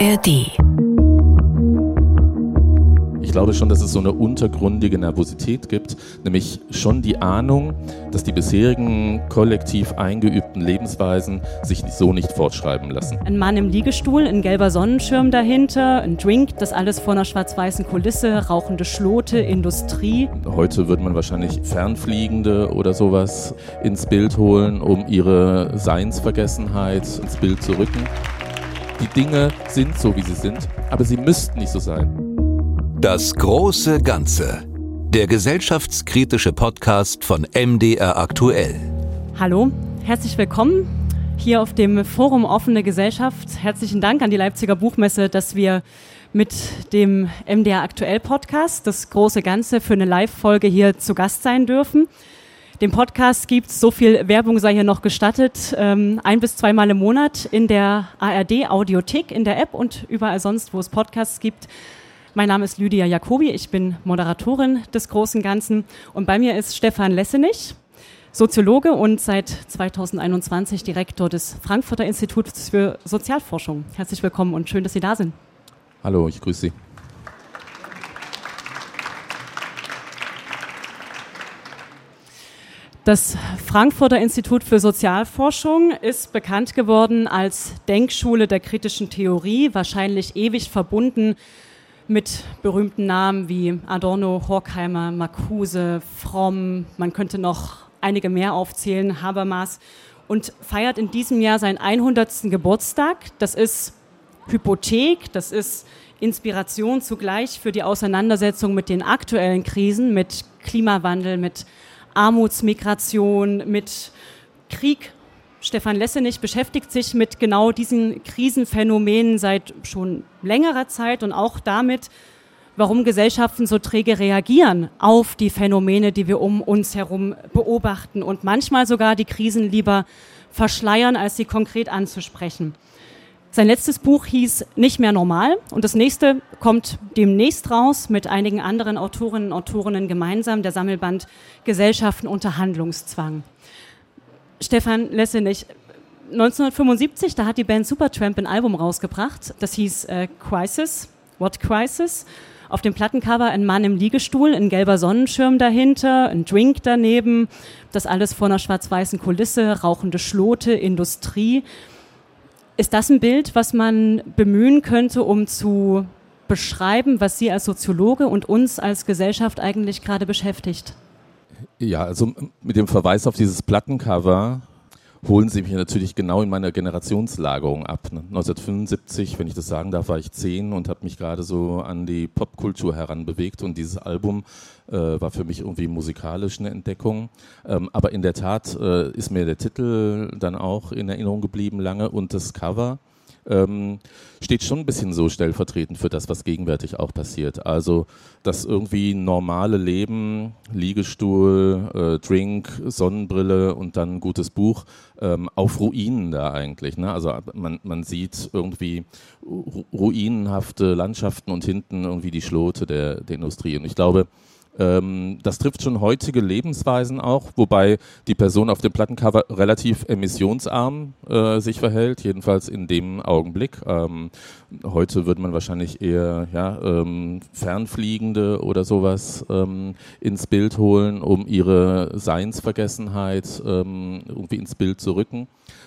ARD. Ich glaube schon, dass es so eine untergründige Nervosität gibt, nämlich schon die Ahnung, dass die bisherigen kollektiv eingeübten Lebensweisen sich so nicht fortschreiben lassen. Ein Mann im Liegestuhl, ein gelber Sonnenschirm dahinter, ein Drink, das alles vor einer schwarz-weißen Kulisse, rauchende Schlote, Industrie. Heute würde man wahrscheinlich Fernfliegende oder sowas ins Bild holen, um ihre Seinsvergessenheit ins Bild zu rücken. Die Dinge sind so, wie sie sind, aber sie müssten nicht so sein. Das große Ganze. Der gesellschaftskritische Podcast von MDR aktuell. Hallo, herzlich willkommen hier auf dem Forum Offene Gesellschaft. Herzlichen Dank an die Leipziger Buchmesse, dass wir mit dem MDR aktuell Podcast, das große Ganze, für eine Live-Folge hier zu Gast sein dürfen. Den Podcast gibt es, so viel Werbung sei hier noch gestattet, ähm, ein bis zweimal im Monat in der ARD Audiothek, in der App und überall sonst, wo es Podcasts gibt. Mein Name ist Lydia Jacobi, ich bin Moderatorin des Großen Ganzen und bei mir ist Stefan Lessenich, Soziologe und seit 2021 Direktor des Frankfurter Instituts für Sozialforschung. Herzlich willkommen und schön, dass Sie da sind. Hallo, ich grüße Sie. Das Frankfurter Institut für Sozialforschung ist bekannt geworden als Denkschule der kritischen Theorie, wahrscheinlich ewig verbunden mit berühmten Namen wie Adorno, Horkheimer, Marcuse, Fromm, man könnte noch einige mehr aufzählen, Habermas und feiert in diesem Jahr seinen 100. Geburtstag. Das ist Hypothek, das ist Inspiration zugleich für die Auseinandersetzung mit den aktuellen Krisen, mit Klimawandel, mit Armutsmigration, mit Krieg. Stefan Lessenich beschäftigt sich mit genau diesen Krisenphänomenen seit schon längerer Zeit und auch damit, warum Gesellschaften so träge reagieren auf die Phänomene, die wir um uns herum beobachten und manchmal sogar die Krisen lieber verschleiern, als sie konkret anzusprechen. Sein letztes Buch hieß Nicht mehr normal und das nächste kommt demnächst raus mit einigen anderen Autorinnen und Autorinnen gemeinsam, der Sammelband Gesellschaften unter Handlungszwang. Stefan Lessenich, 1975, da hat die Band Supertramp ein Album rausgebracht, das hieß äh, Crisis, What Crisis? Auf dem Plattencover ein Mann im Liegestuhl, ein gelber Sonnenschirm dahinter, ein Drink daneben, das alles vor einer schwarz-weißen Kulisse, rauchende Schlote, Industrie. Ist das ein Bild, was man bemühen könnte, um zu beschreiben, was Sie als Soziologe und uns als Gesellschaft eigentlich gerade beschäftigt? Ja, also mit dem Verweis auf dieses Plattencover holen Sie mich natürlich genau in meiner Generationslagerung ab. 1975, ne? wenn ich das sagen darf, war ich zehn und habe mich gerade so an die Popkultur heranbewegt und dieses Album äh, war für mich irgendwie musikalisch eine Entdeckung. Ähm, aber in der Tat äh, ist mir der Titel dann auch in Erinnerung geblieben lange und das Cover ähm, steht schon ein bisschen so stellvertretend für das, was gegenwärtig auch passiert. Also das irgendwie normale Leben, Liegestuhl, äh, Drink, Sonnenbrille und dann ein gutes Buch ähm, auf Ruinen da eigentlich. Ne? Also man, man sieht irgendwie ruinenhafte Landschaften und hinten irgendwie die Schlote der, der Industrie. Und ich glaube, ähm, das trifft schon heutige Lebensweisen auch, wobei die Person auf dem Plattencover relativ emissionsarm äh, sich verhält, jedenfalls in dem Augenblick. Ähm, heute würde man wahrscheinlich eher ja, ähm, Fernfliegende oder sowas ähm, ins Bild holen, um ihre Seinsvergessenheit ähm, irgendwie ins Bild zu rücken.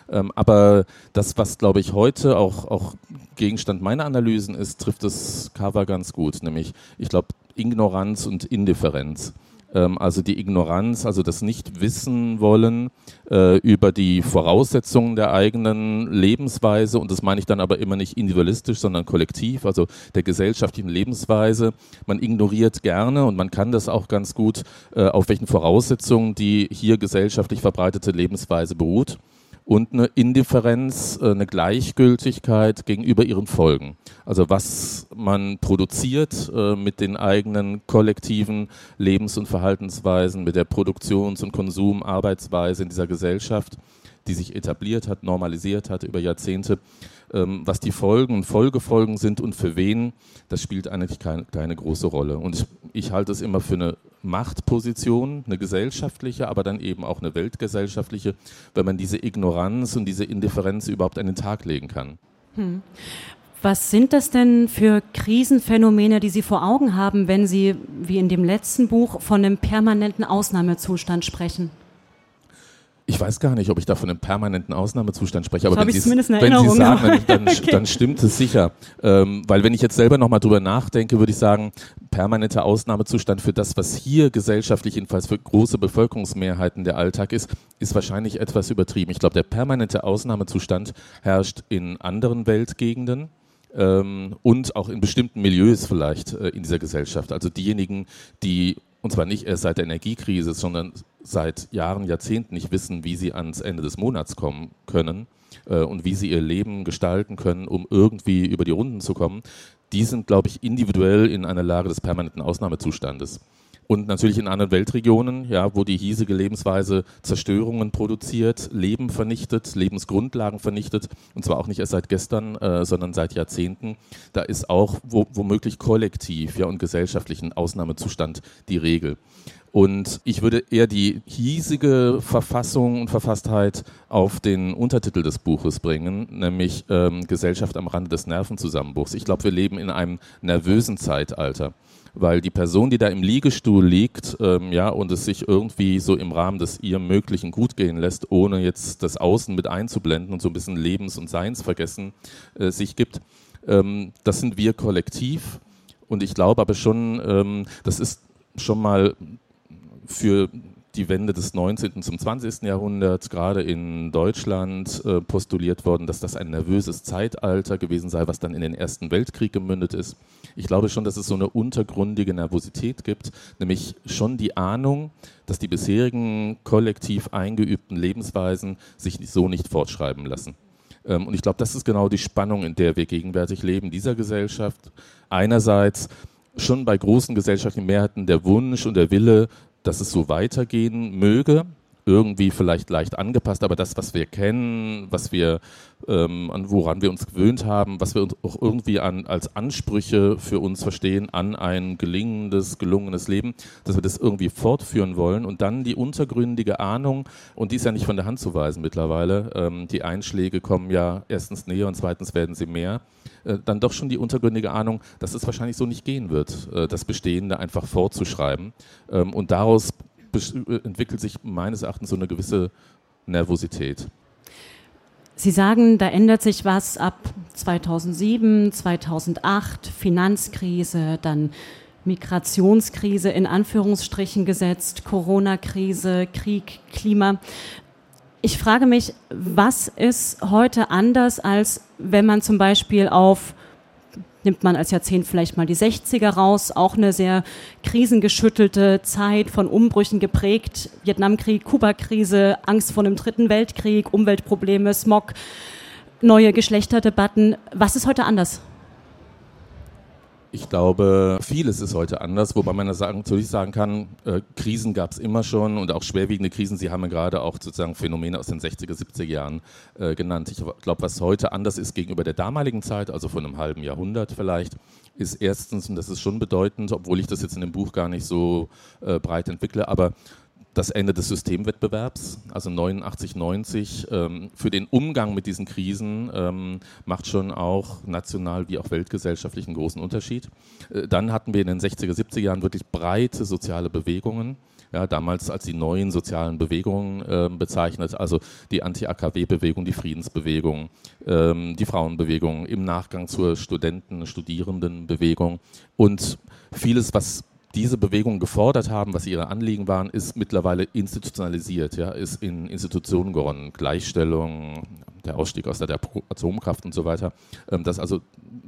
Ähm, aber das, was glaube ich heute auch, auch Gegenstand meiner Analysen ist, trifft das Cover ganz gut. Nämlich, ich glaube, Ignoranz und Indifferenz. Ähm, also die Ignoranz, also das Nicht-Wissen wollen äh, über die Voraussetzungen der eigenen Lebensweise, und das meine ich dann aber immer nicht individualistisch, sondern kollektiv, also der gesellschaftlichen Lebensweise. Man ignoriert gerne und man kann das auch ganz gut, äh, auf welchen Voraussetzungen die hier gesellschaftlich verbreitete Lebensweise beruht und eine Indifferenz, äh, eine Gleichgültigkeit gegenüber ihren Folgen. Also was man produziert äh, mit den eigenen kollektiven Lebens- und Verhaltensweisen, mit der Produktions- und Konsumarbeitsweise in dieser Gesellschaft, die sich etabliert hat, normalisiert hat über Jahrzehnte, was die Folgen und Folgefolgen sind und für wen, das spielt eigentlich keine, keine große Rolle. Und ich, ich halte es immer für eine Machtposition, eine gesellschaftliche, aber dann eben auch eine weltgesellschaftliche, wenn man diese Ignoranz und diese Indifferenz überhaupt an den Tag legen kann. Hm. Was sind das denn für Krisenphänomene, die Sie vor Augen haben, wenn Sie, wie in dem letzten Buch, von einem permanenten Ausnahmezustand sprechen? Ich weiß gar nicht, ob ich da von einem permanenten Ausnahmezustand spreche, aber wenn Sie, wenn Sie sagen, dann, dann, okay. dann, stimmt es sicher. Ähm, weil wenn ich jetzt selber nochmal drüber nachdenke, würde ich sagen, permanenter Ausnahmezustand für das, was hier gesellschaftlich jedenfalls für große Bevölkerungsmehrheiten der Alltag ist, ist wahrscheinlich etwas übertrieben. Ich glaube, der permanente Ausnahmezustand herrscht in anderen Weltgegenden ähm, und auch in bestimmten Milieus vielleicht äh, in dieser Gesellschaft. Also diejenigen, die und zwar nicht erst seit der Energiekrise, sondern seit Jahren, Jahrzehnten nicht wissen, wie sie ans Ende des Monats kommen können äh, und wie sie ihr Leben gestalten können, um irgendwie über die Runden zu kommen, die sind, glaube ich, individuell in einer Lage des permanenten Ausnahmezustandes. Und natürlich in anderen Weltregionen, ja, wo die hiesige Lebensweise Zerstörungen produziert, Leben vernichtet, Lebensgrundlagen vernichtet, und zwar auch nicht erst seit gestern, äh, sondern seit Jahrzehnten. Da ist auch wo, womöglich kollektiv ja, und gesellschaftlichen Ausnahmezustand die Regel. Und ich würde eher die hiesige Verfassung und Verfasstheit auf den Untertitel des Buches bringen, nämlich ähm, Gesellschaft am Rande des Nervenzusammenbruchs. Ich glaube, wir leben in einem nervösen Zeitalter weil die Person, die da im Liegestuhl liegt, ähm, ja, und es sich irgendwie so im Rahmen des ihr Möglichen gut gehen lässt, ohne jetzt das Außen mit einzublenden und so ein bisschen Lebens- und Seinsvergessen äh, sich gibt, ähm, das sind wir kollektiv. Und ich glaube aber schon, ähm, das ist schon mal für die Wende des 19. zum 20. Jahrhunderts, gerade in Deutschland, äh, postuliert worden, dass das ein nervöses Zeitalter gewesen sei, was dann in den Ersten Weltkrieg gemündet ist. Ich glaube schon, dass es so eine untergründige Nervosität gibt, nämlich schon die Ahnung, dass die bisherigen kollektiv eingeübten Lebensweisen sich so nicht fortschreiben lassen. Ähm, und ich glaube, das ist genau die Spannung, in der wir gegenwärtig leben, dieser Gesellschaft. Einerseits schon bei großen gesellschaftlichen Mehrheiten der Wunsch und der Wille, dass es so weitergehen möge, irgendwie vielleicht leicht angepasst, aber das, was wir kennen, was wir, ähm, an woran wir uns gewöhnt haben, was wir uns auch irgendwie an, als Ansprüche für uns verstehen an ein gelingendes, gelungenes Leben, dass wir das irgendwie fortführen wollen und dann die untergründige Ahnung, und die ist ja nicht von der Hand zu weisen mittlerweile, ähm, die Einschläge kommen ja erstens näher und zweitens werden sie mehr, äh, dann doch schon die untergründige Ahnung, dass es wahrscheinlich so nicht gehen wird, äh, das Bestehende einfach fortzuschreiben. Ähm, und daraus entwickelt sich meines Erachtens so eine gewisse Nervosität. Sie sagen, da ändert sich was ab 2007, 2008, Finanzkrise, dann Migrationskrise in Anführungsstrichen gesetzt, Corona-Krise, Krieg, Klima. Ich frage mich, was ist heute anders, als wenn man zum Beispiel auf nimmt man als Jahrzehnt vielleicht mal die 60er raus, auch eine sehr krisengeschüttelte Zeit von Umbrüchen geprägt. Vietnamkrieg, Kuba-Krise, Angst vor einem dritten Weltkrieg, Umweltprobleme, Smog, neue Geschlechterdebatten. Was ist heute anders? Ich glaube, vieles ist heute anders, wobei man natürlich sagen kann, äh, Krisen gab es immer schon und auch schwerwiegende Krisen. Sie haben ja gerade auch sozusagen Phänomene aus den 60er, 70er Jahren äh, genannt. Ich glaube, was heute anders ist gegenüber der damaligen Zeit, also von einem halben Jahrhundert vielleicht, ist erstens, und das ist schon bedeutend, obwohl ich das jetzt in dem Buch gar nicht so äh, breit entwickle, aber das Ende des Systemwettbewerbs, also 89, 90, ähm, für den Umgang mit diesen Krisen ähm, macht schon auch national wie auch weltgesellschaftlich einen großen Unterschied. Äh, dann hatten wir in den 60er, 70er Jahren wirklich breite soziale Bewegungen. Ja, damals als die neuen sozialen Bewegungen äh, bezeichnet, also die Anti-AKW-Bewegung, die Friedensbewegung, ähm, die Frauenbewegung, im Nachgang zur Studenten-, Studierendenbewegung und vieles, was diese Bewegung gefordert haben, was ihre Anliegen waren, ist mittlerweile institutionalisiert, ja, ist in Institutionen gewonnen, Gleichstellung, der Ausstieg aus der Atomkraft und so weiter. Ähm, das also,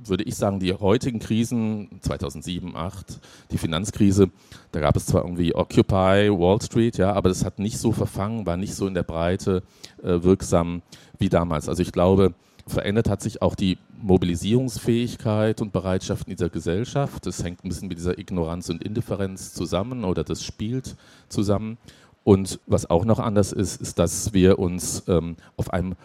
würde ich sagen, die heutigen Krisen, 2007, 2008, die Finanzkrise, da gab es zwar irgendwie Occupy Wall Street, ja, aber das hat nicht so verfangen, war nicht so in der Breite äh, wirksam wie damals. Also ich glaube, verändert hat sich auch die Mobilisierungsfähigkeit und Bereitschaft in dieser Gesellschaft. Das hängt ein bisschen mit dieser Ignoranz und Indifferenz zusammen oder das spielt zusammen. Und was auch noch anders ist, ist, dass wir uns ähm, auf einem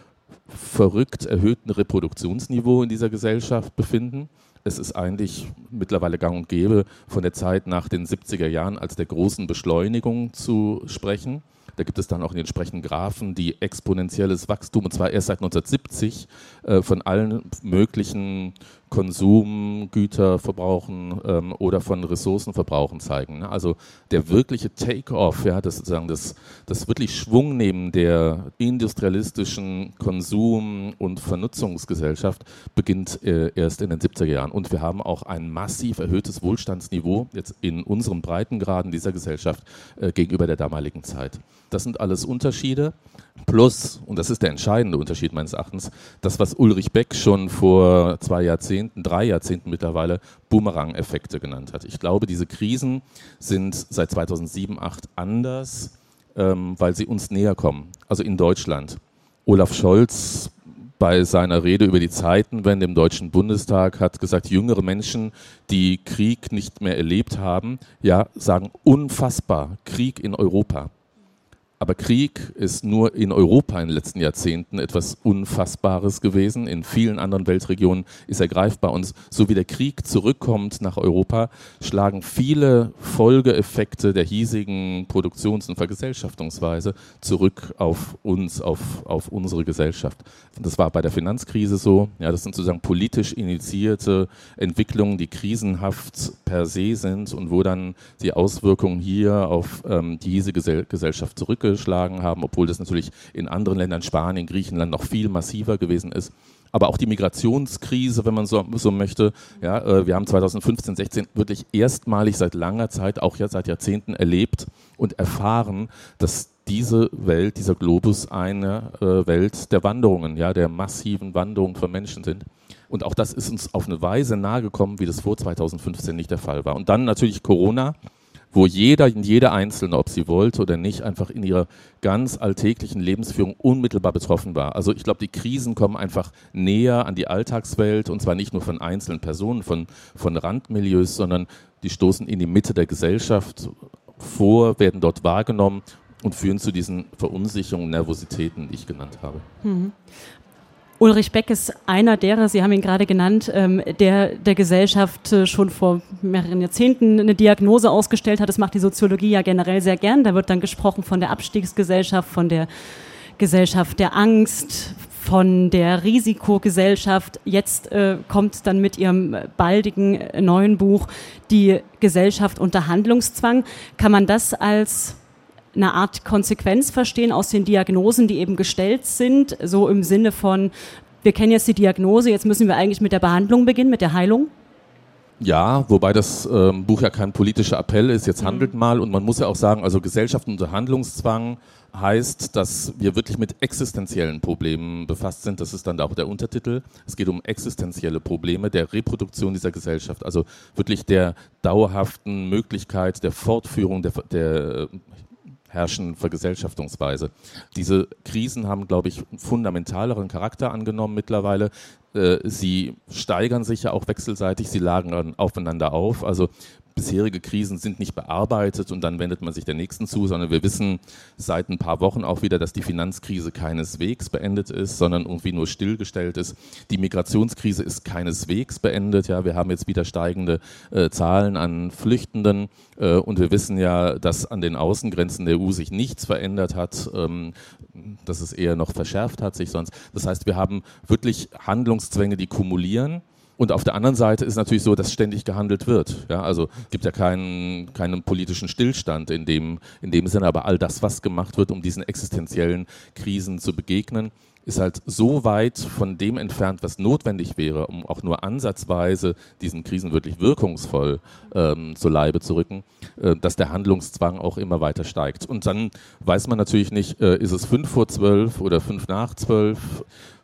verrückt erhöhten Reproduktionsniveau in dieser Gesellschaft befinden es ist eigentlich mittlerweile gang und gäbe, von der Zeit nach den 70er Jahren als der großen Beschleunigung zu sprechen. Da gibt es dann auch in den entsprechenden Graphen die exponentielles Wachstum, und zwar erst seit 1970 äh, von allen möglichen Konsum, Güterverbrauchen ähm, oder von Ressourcenverbrauchen zeigen. Ne? Also der wirkliche Take-off, ja, das sozusagen das, das wirklich Schwungnehmen der industrialistischen Konsum- und Vernutzungsgesellschaft beginnt äh, erst in den 70er Jahren. Und wir haben auch ein massiv erhöhtes Wohlstandsniveau jetzt in unseren Breitengraden dieser Gesellschaft äh, gegenüber der damaligen Zeit. Das sind alles Unterschiede. Plus, und das ist der entscheidende Unterschied meines Erachtens, das, was Ulrich Beck schon vor zwei Jahrzehnten, drei Jahrzehnten mittlerweile Boomerang-Effekte genannt hat. Ich glaube, diese Krisen sind seit 2007, 2008 anders, ähm, weil sie uns näher kommen. Also in Deutschland. Olaf Scholz bei seiner Rede über die Zeitenwende im Deutschen Bundestag hat gesagt, jüngere Menschen, die Krieg nicht mehr erlebt haben, ja, sagen unfassbar, Krieg in Europa. Aber Krieg ist nur in Europa in den letzten Jahrzehnten etwas Unfassbares gewesen. In vielen anderen Weltregionen ist er greifbar. Und so wie der Krieg zurückkommt nach Europa, schlagen viele Folgeeffekte der hiesigen Produktions- und Vergesellschaftungsweise zurück auf uns, auf, auf unsere Gesellschaft. Das war bei der Finanzkrise so. Ja, das sind sozusagen politisch initiierte Entwicklungen, die krisenhaft per se sind und wo dann die Auswirkungen hier auf ähm, die hiesige Gesellschaft zurückgehen geschlagen haben, obwohl das natürlich in anderen Ländern, Spanien, Griechenland noch viel massiver gewesen ist. Aber auch die Migrationskrise, wenn man so, so möchte. Ja, äh, wir haben 2015, 16 wirklich erstmalig seit langer Zeit, auch ja seit Jahrzehnten erlebt und erfahren, dass diese Welt, dieser Globus eine äh, Welt der Wanderungen, ja, der massiven Wanderungen von Menschen sind. Und auch das ist uns auf eine Weise nahegekommen, wie das vor 2015 nicht der Fall war. Und dann natürlich Corona wo jeder, jede Einzelne, ob sie wollte oder nicht, einfach in ihrer ganz alltäglichen Lebensführung unmittelbar betroffen war. Also ich glaube, die Krisen kommen einfach näher an die Alltagswelt und zwar nicht nur von einzelnen Personen, von, von Randmilieus, sondern die stoßen in die Mitte der Gesellschaft vor, werden dort wahrgenommen und führen zu diesen Verunsicherungen, Nervositäten, die ich genannt habe. Mhm. Ulrich Beck ist einer derer, Sie haben ihn gerade genannt, ähm, der der Gesellschaft äh, schon vor mehreren Jahrzehnten eine Diagnose ausgestellt hat. Das macht die Soziologie ja generell sehr gern. Da wird dann gesprochen von der Abstiegsgesellschaft, von der Gesellschaft der Angst, von der Risikogesellschaft. Jetzt äh, kommt dann mit ihrem baldigen äh, neuen Buch die Gesellschaft unter Handlungszwang. Kann man das als eine Art Konsequenz verstehen aus den Diagnosen, die eben gestellt sind, so im Sinne von, wir kennen jetzt die Diagnose, jetzt müssen wir eigentlich mit der Behandlung beginnen, mit der Heilung? Ja, wobei das ähm, Buch ja kein politischer Appell ist, jetzt mhm. handelt mal und man muss ja auch sagen, also Gesellschaft unter Handlungszwang heißt, dass wir wirklich mit existenziellen Problemen befasst sind. Das ist dann auch der Untertitel. Es geht um existenzielle Probleme der Reproduktion dieser Gesellschaft, also wirklich der dauerhaften Möglichkeit der Fortführung der, der herrschen Vergesellschaftungsweise. Diese Krisen haben, glaube ich, fundamentaleren Charakter angenommen mittlerweile. Äh, sie steigern sich ja auch wechselseitig, sie lagern aufeinander auf. Also bisherige Krisen sind nicht bearbeitet und dann wendet man sich der nächsten zu, sondern wir wissen seit ein paar Wochen auch wieder, dass die Finanzkrise keineswegs beendet ist, sondern irgendwie nur stillgestellt ist. Die Migrationskrise ist keineswegs beendet. Ja, wir haben jetzt wieder steigende äh, Zahlen an Flüchtenden äh, und wir wissen ja, dass an den Außengrenzen der EU sich nichts verändert hat, ähm, dass es eher noch verschärft hat sich sonst. Das heißt, wir haben wirklich Handlungszwänge, die kumulieren und auf der anderen Seite ist natürlich so, dass ständig gehandelt wird. Ja, also es gibt ja keinen, keinen politischen Stillstand in dem, in dem Sinne, aber all das, was gemacht wird, um diesen existenziellen Krisen zu begegnen, ist halt so weit von dem entfernt, was notwendig wäre, um auch nur ansatzweise diesen Krisen wirklich wirkungsvoll ähm, zu Leibe zu rücken, äh, dass der Handlungszwang auch immer weiter steigt. Und dann weiß man natürlich nicht, äh, ist es fünf vor zwölf oder fünf nach zwölf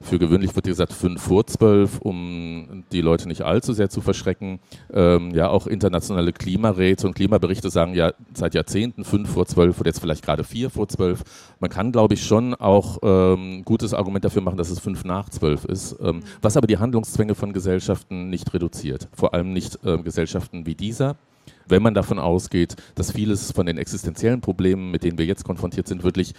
für gewöhnlich wird gesagt fünf vor zwölf, um die Leute nicht allzu sehr zu verschrecken. Ähm, ja, auch internationale Klimaräte und Klimaberichte sagen ja seit Jahrzehnten fünf vor zwölf oder jetzt vielleicht gerade vier vor zwölf. Man kann, glaube ich, schon auch ähm, gutes Argument dafür machen, dass es fünf nach zwölf ist, ähm, was aber die Handlungszwänge von Gesellschaften nicht reduziert. Vor allem nicht ähm, Gesellschaften wie dieser wenn man davon ausgeht, dass vieles von den existenziellen Problemen, mit denen wir jetzt konfrontiert sind, wirklich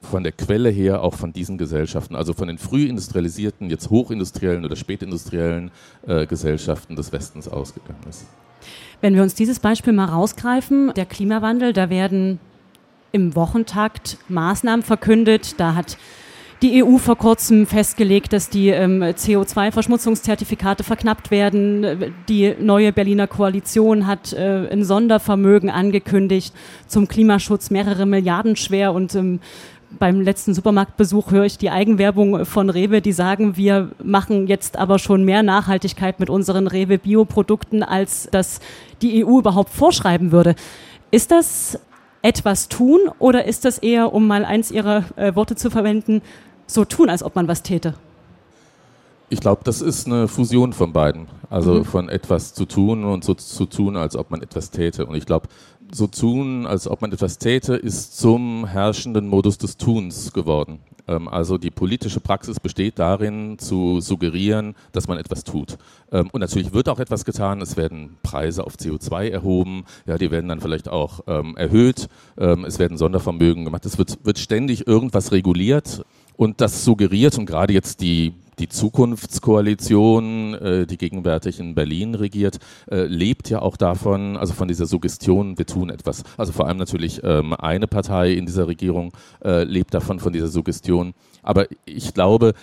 von der Quelle her auch von diesen Gesellschaften, also von den früh industrialisierten, jetzt hochindustriellen oder spätindustriellen äh, Gesellschaften des Westens ausgegangen ist. Wenn wir uns dieses Beispiel mal rausgreifen, der Klimawandel, da werden im Wochentakt Maßnahmen verkündet. Da hat die EU vor kurzem festgelegt, dass die ähm, CO2-Verschmutzungszertifikate verknappt werden. Die neue Berliner Koalition hat äh, ein Sondervermögen angekündigt zum Klimaschutz, mehrere Milliarden schwer und ähm, beim letzten Supermarktbesuch höre ich die Eigenwerbung von Rewe, die sagen, wir machen jetzt aber schon mehr Nachhaltigkeit mit unseren Rewe Bioprodukten, als das die EU überhaupt vorschreiben würde. Ist das etwas tun oder ist das eher, um mal eins Ihrer äh, Worte zu verwenden, so tun, als ob man was täte? Ich glaube, das ist eine Fusion von beiden. Also mhm. von etwas zu tun und so zu tun, als ob man etwas täte. Und ich glaube, so tun, als ob man etwas täte, ist zum herrschenden Modus des Tuns geworden. Ähm, also die politische Praxis besteht darin, zu suggerieren, dass man etwas tut. Ähm, und natürlich wird auch etwas getan. Es werden Preise auf CO2 erhoben. Ja, die werden dann vielleicht auch ähm, erhöht. es werden Sondervermögen gemacht. Es wird, wird ständig irgendwas reguliert. Und das suggeriert, und gerade jetzt die die Zukunftskoalition, äh, die gegenwärtig in Berlin regiert, äh, lebt ja auch davon, also von dieser Suggestion, wir tun etwas. Also vor allem natürlich ähm, eine Partei in dieser Regierung äh, lebt davon, von dieser Suggestion. Aber ich glaube,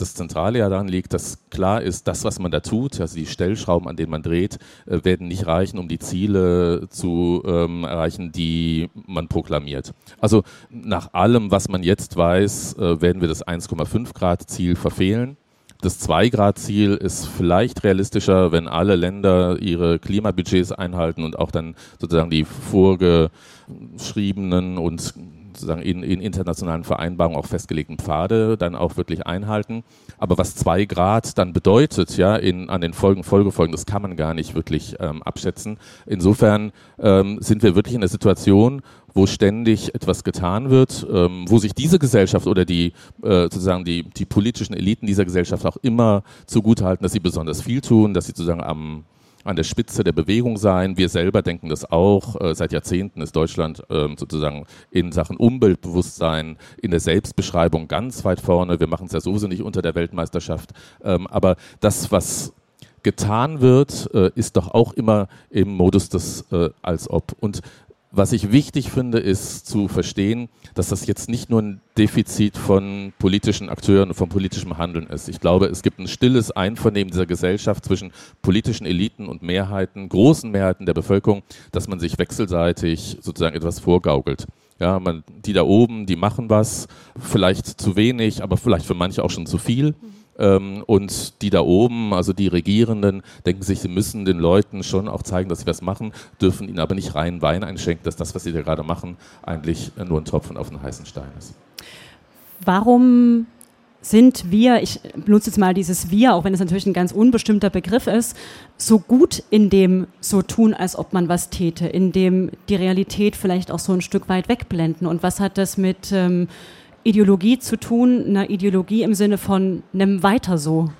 das Zentrale ja daran liegt, dass klar ist, das, was man da tut, also die Stellschrauben, an denen man dreht, äh, werden nicht reichen, um die Ziele zu ähm, erreichen, die man proklamiert. Also nach allem, was man jetzt weiß, äh, werden wir das 1,5 Grad Ziel verfehlen. Das 2-Grad-Ziel ist vielleicht realistischer, wenn alle Länder ihre Klimabudgets einhalten und auch dann sozusagen die vorgeschriebenen und sozusagen in, in, internationalen Vereinbarungen auch festgelegten Pfade dann auch wirklich einhalten. Aber was zwei Grad dann bedeutet, ja, in, an den Folgen, Folgefolgen, das kann man gar nicht wirklich ähm, abschätzen. Insofern ähm, sind wir wirklich in der Situation, wo ständig etwas getan wird, ähm, wo sich diese Gesellschaft oder die äh, sozusagen die, die politischen Eliten dieser Gesellschaft auch immer zugutehalten, dass sie besonders viel tun, dass sie sozusagen am an der Spitze der Bewegung sein. Wir selber denken das auch. Äh, seit Jahrzehnten ist Deutschland ähm, sozusagen in Sachen Umweltbewusstsein, in der Selbstbeschreibung ganz weit vorne. Wir machen es ja sowieso nicht unter der Weltmeisterschaft. Ähm, aber das, was getan wird, äh, ist doch auch immer im Modus des äh, als ob. Und was ich wichtig finde, ist zu verstehen, dass das jetzt nicht nur ein Defizit von politischen Akteuren und von politischem Handeln ist. Ich glaube, es gibt ein stilles Einvernehmen dieser Gesellschaft zwischen politischen Eliten und Mehrheiten, großen Mehrheiten der Bevölkerung, dass man sich wechselseitig sozusagen etwas vorgaukelt. Ja, man, die da oben, die machen was, vielleicht zu wenig, aber vielleicht für manche auch schon zu viel. Ähm, und die da oben, also die Regierenden, denken sich, sie müssen den Leuten schon auch zeigen, dass sie was machen, dürfen ihnen aber nicht rein Wein einschenken, dass das, was sie da gerade machen, eigentlich nur ein Tropfen auf einen heißen Stein ist. Warum sind wir, ich benutze jetzt mal dieses wir, auch wenn es natürlich ein ganz unbestimmter Begriff ist, so gut in dem so tun, als ob man was täte, in dem die Realität vielleicht auch so ein Stück weit wegblenden. Und was hat das mit ähm, Ideologie zu tun, einer Ideologie im Sinne von einem Weiter so.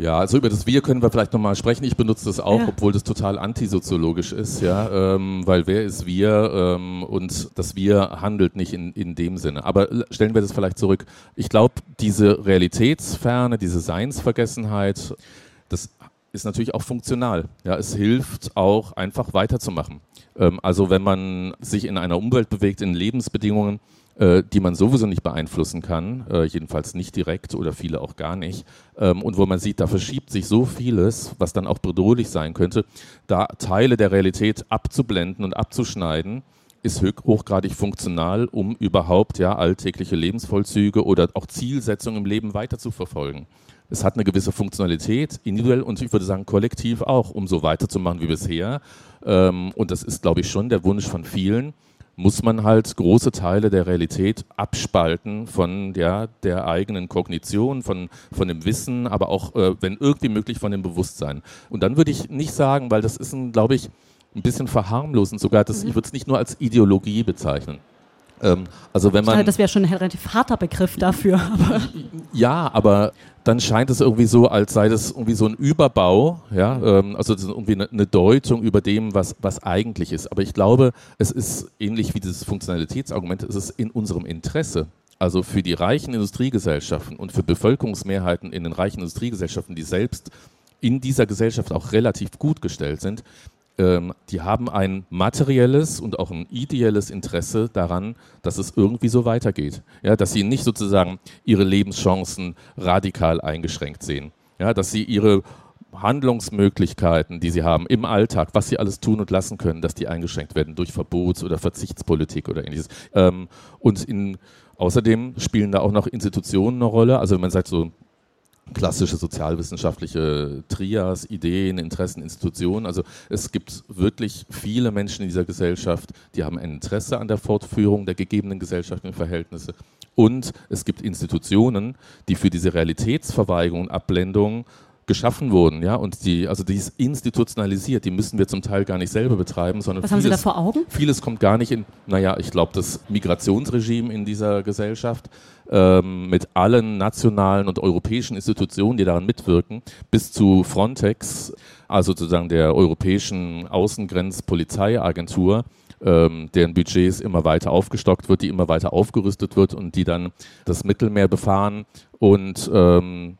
Ja, also über das Wir können wir vielleicht nochmal sprechen. Ich benutze das auch, ja. obwohl das total antisoziologisch ist, ja, ähm, weil wer ist wir ähm, und das Wir handelt nicht in, in dem Sinne. Aber stellen wir das vielleicht zurück. Ich glaube, diese Realitätsferne, diese Seinsvergessenheit, das ist natürlich auch funktional. Ja, es hilft auch einfach weiterzumachen. Ähm, also wenn man sich in einer Umwelt bewegt, in Lebensbedingungen, die man sowieso nicht beeinflussen kann, äh, jedenfalls nicht direkt oder viele auch gar nicht, ähm, und wo man sieht, da verschiebt sich so vieles, was dann auch bedrohlich sein könnte, da Teile der Realität abzublenden und abzuschneiden, ist hochgradig funktional, um überhaupt ja alltägliche Lebensvollzüge oder auch Zielsetzungen im Leben weiter zu verfolgen. Es hat eine gewisse Funktionalität, individuell und ich würde sagen kollektiv auch, um so weiterzumachen wie bisher. Ähm, und das ist, glaube ich, schon der Wunsch von vielen muss man halt große Teile der Realität abspalten von ja, der eigenen Kognition, von, von dem Wissen, aber auch, äh, wenn irgendwie möglich, von dem Bewusstsein. Und dann würde ich nicht sagen, weil das ist, glaube ich, ein bisschen verharmlosend sogar, das, ich würde es nicht nur als Ideologie bezeichnen. Ähm, also wenn man das wäre schon ein relativ harter Begriff dafür. Aber ja, aber dann scheint es irgendwie so, als sei das irgendwie so ein Überbau, ja, ähm, also irgendwie eine, eine, Deutung über dem, was, was eigentlich ist. Aber ich glaube, es ist ähnlich wie dieses Funktionalitätsargument, es ist in unserem Interesse. Also für die reichen Industriegesellschaften und für Bevölkerungsmehrheiten in den reichen Industriegesellschaften, die selbst in dieser Gesellschaft auch relativ gut gestellt sind, die haben ein materielles und auch ein ideelles Interesse daran, dass es irgendwie so weitergeht. Ja, dass sie nicht sozusagen ihre Lebenschancen radikal eingeschränkt sehen. Ja, dass sie ihre Handlungsmöglichkeiten, die sie haben im Alltag, was sie alles tun und lassen können, dass die eingeschränkt werden durch Verbots- oder Verzichtspolitik oder ähnliches. Ähm, und in, außerdem spielen da auch noch Institutionen eine Rolle. Also wenn man sagt so klassische sozialwissenschaftliche Trias, Ideen, Interessen, Institutionen. Also es gibt wirklich viele Menschen in dieser Gesellschaft, die haben ein Interesse an der Fortführung der gegebenen gesellschaftlichen Verhältnisse. Und es gibt Institutionen, die für diese Realitätsverweigerung und Abblendung geschaffen wurden, ja, und die, also die ist institutionalisiert, die müssen wir zum Teil gar nicht selber betreiben, sondern Was vieles, haben Sie da vor Augen? Vieles kommt gar nicht in, naja, ich glaube, das Migrationsregime in dieser Gesellschaft ähm, mit allen nationalen und europäischen Institutionen, die daran mitwirken, bis zu Frontex, also sozusagen der europäischen Außengrenzpolizeiagentur, ähm, deren Budgets immer weiter aufgestockt wird, die immer weiter aufgerüstet wird und die dann das Mittelmeer befahren und ähm,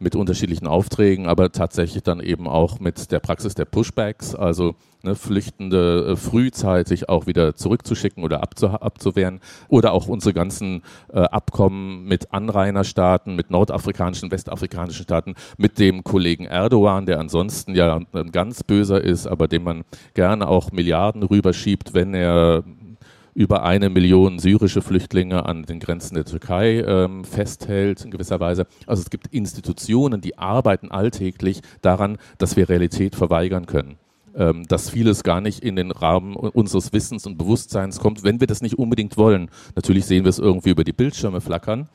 mit unterschiedlichen Aufträgen, aber tatsächlich dann eben auch mit der Praxis der Pushbacks, also ne, Flüchtende äh, frühzeitig auch wieder zurückzuschicken oder abzu abzuwehren. Oder auch unsere ganzen äh, Abkommen mit Anrainerstaaten, mit nordafrikanischen, westafrikanischen Staaten, mit dem Kollegen Erdogan, der ansonsten ja ein ganz böser ist, aber dem man gerne auch Milliarden rüberschiebt, wenn er über eine Million syrische Flüchtlinge an den Grenzen der Türkei ähm, festhält, in gewisser Weise. Also es gibt Institutionen, die arbeiten alltäglich daran, dass wir Realität verweigern können. Ähm, dass vieles gar nicht in den Rahmen unseres Wissens und Bewusstseins kommt, wenn wir das nicht unbedingt wollen. Natürlich sehen wir es irgendwie über die Bildschirme flackern,